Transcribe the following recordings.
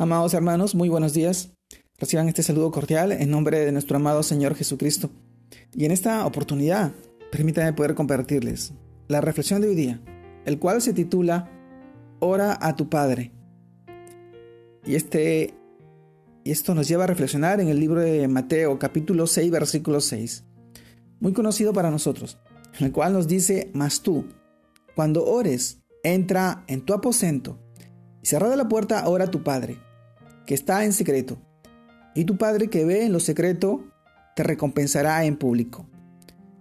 Amados hermanos, muy buenos días. Reciban este saludo cordial en nombre de nuestro amado Señor Jesucristo. Y en esta oportunidad, permítanme poder compartirles la reflexión de hoy día, el cual se titula Ora a tu Padre. Y este y esto nos lleva a reflexionar en el libro de Mateo, capítulo 6, versículo 6, muy conocido para nosotros, en el cual nos dice, mas tú, cuando ores, entra en tu aposento cerrada la puerta, ora a tu Padre que está en secreto, y tu Padre que ve en lo secreto te recompensará en público.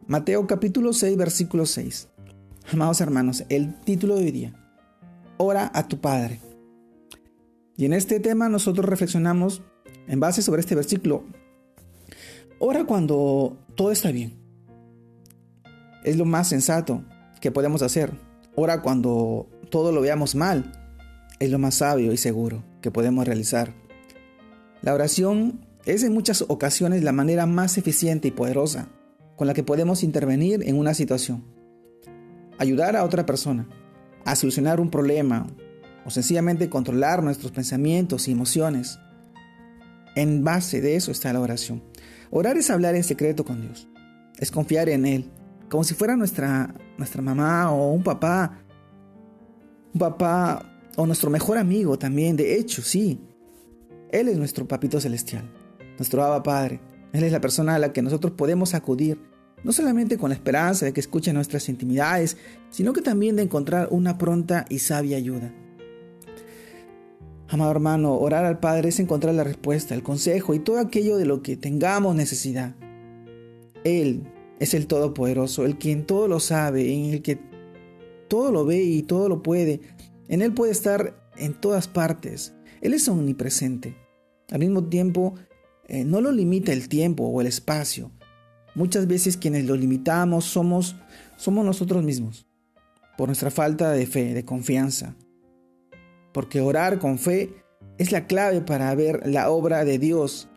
Mateo capítulo 6, versículo 6. Amados hermanos, el título de hoy día, Ora a tu Padre. Y en este tema nosotros reflexionamos en base sobre este versículo. Ora cuando todo está bien. Es lo más sensato que podemos hacer. Ora cuando todo lo veamos mal es lo más sabio y seguro que podemos realizar. La oración es en muchas ocasiones la manera más eficiente y poderosa con la que podemos intervenir en una situación. Ayudar a otra persona a solucionar un problema o sencillamente controlar nuestros pensamientos y emociones. En base de eso está la oración. Orar es hablar en secreto con Dios, es confiar en Él, como si fuera nuestra, nuestra mamá o un papá, un papá o nuestro mejor amigo también, de hecho, sí. Él es nuestro papito celestial, nuestro Abba Padre. Él es la persona a la que nosotros podemos acudir, no solamente con la esperanza de que escuche nuestras intimidades, sino que también de encontrar una pronta y sabia ayuda. Amado hermano, orar al Padre es encontrar la respuesta, el consejo y todo aquello de lo que tengamos necesidad. Él es el Todopoderoso, el quien todo lo sabe, en el que todo lo ve y todo lo puede, en Él puede estar en todas partes. Él es omnipresente. Al mismo tiempo, eh, no lo limita el tiempo o el espacio. Muchas veces quienes lo limitamos somos, somos nosotros mismos, por nuestra falta de fe, de confianza. Porque orar con fe es la clave para ver la obra de Dios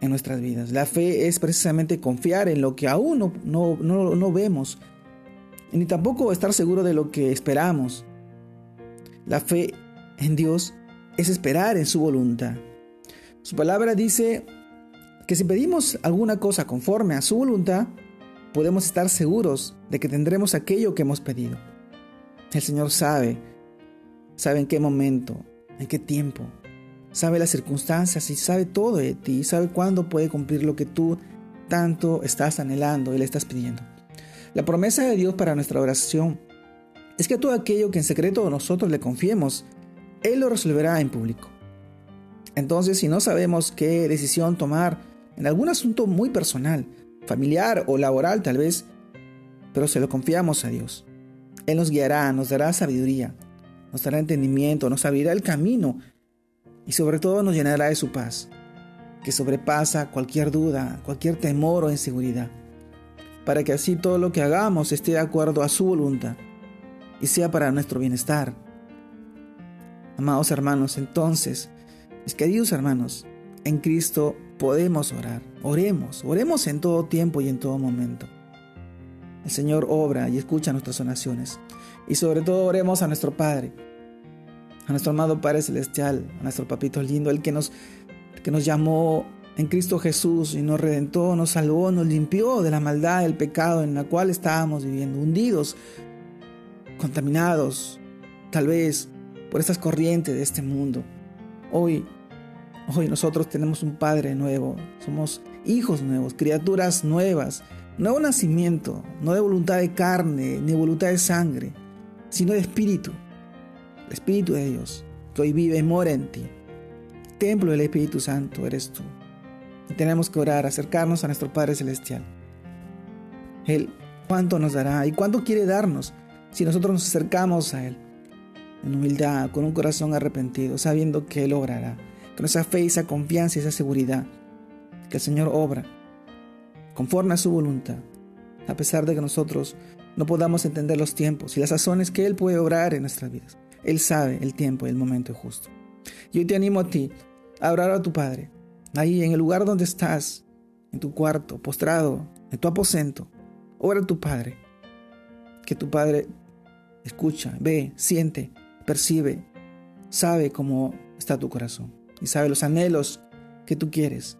en nuestras vidas. La fe es precisamente confiar en lo que aún no, no, no, no vemos, ni tampoco estar seguro de lo que esperamos. La fe en Dios es esperar en su voluntad. Su palabra dice que si pedimos alguna cosa conforme a su voluntad, podemos estar seguros de que tendremos aquello que hemos pedido. El Señor sabe, sabe en qué momento, en qué tiempo, sabe las circunstancias y sabe todo de ti, sabe cuándo puede cumplir lo que tú tanto estás anhelando y le estás pidiendo. La promesa de Dios para nuestra oración es que todo aquello que en secreto nosotros le confiemos, Él lo resolverá en público. Entonces, si no sabemos qué decisión tomar en algún asunto muy personal, familiar o laboral tal vez, pero se lo confiamos a Dios. Él nos guiará, nos dará sabiduría, nos dará entendimiento, nos abrirá el camino y sobre todo nos llenará de su paz, que sobrepasa cualquier duda, cualquier temor o inseguridad, para que así todo lo que hagamos esté de acuerdo a su voluntad y sea para nuestro bienestar. Amados hermanos, entonces, mis queridos hermanos, en Cristo podemos orar. Oremos, oremos en todo tiempo y en todo momento. El Señor obra y escucha nuestras oraciones. Y sobre todo oremos a nuestro Padre, a nuestro amado Padre Celestial, a nuestro Papito lindo, el que nos, que nos llamó en Cristo Jesús y nos redentó, nos salvó, nos limpió de la maldad, del pecado en la cual estábamos viviendo, hundidos contaminados, tal vez por estas corrientes de este mundo. Hoy, hoy nosotros tenemos un Padre nuevo, somos hijos nuevos, criaturas nuevas, nuevo nacimiento, no de voluntad de carne ni voluntad de sangre, sino de espíritu, el Espíritu de Dios, que hoy vive y mora en ti. Templo del Espíritu Santo eres tú. Y tenemos que orar, acercarnos a nuestro Padre Celestial. Él cuánto nos dará y cuánto quiere darnos si nosotros nos acercamos a Él en humildad, con un corazón arrepentido, sabiendo que Él obrará, con esa fe, esa confianza y esa seguridad, que el Señor obra conforme a su voluntad, a pesar de que nosotros no podamos entender los tiempos y las sazones que Él puede obrar en nuestras vidas. Él sabe el tiempo y el momento justo. Y hoy te animo a ti a orar a tu Padre, ahí en el lugar donde estás, en tu cuarto, postrado, en tu aposento. Ora a tu Padre, que tu Padre escucha, ve, siente, percibe, sabe cómo está tu corazón. y sabe los anhelos que tú quieres.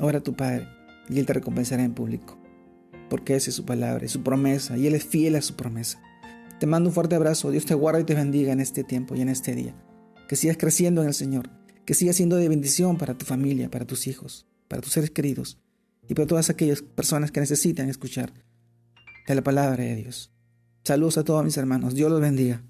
Ora a tu Padre y Él te recompensará en público, porque esa es su palabra, es su promesa y Él es fiel a su promesa. Te mando un fuerte abrazo, Dios te guarde y te bendiga en este tiempo y en este día. Que sigas creciendo en el Señor, que sigas siendo de bendición para tu familia, para tus hijos, para tus seres queridos y para todas aquellas personas que necesitan escuchar de la palabra de Dios. Saludos a todos mis hermanos, Dios los bendiga.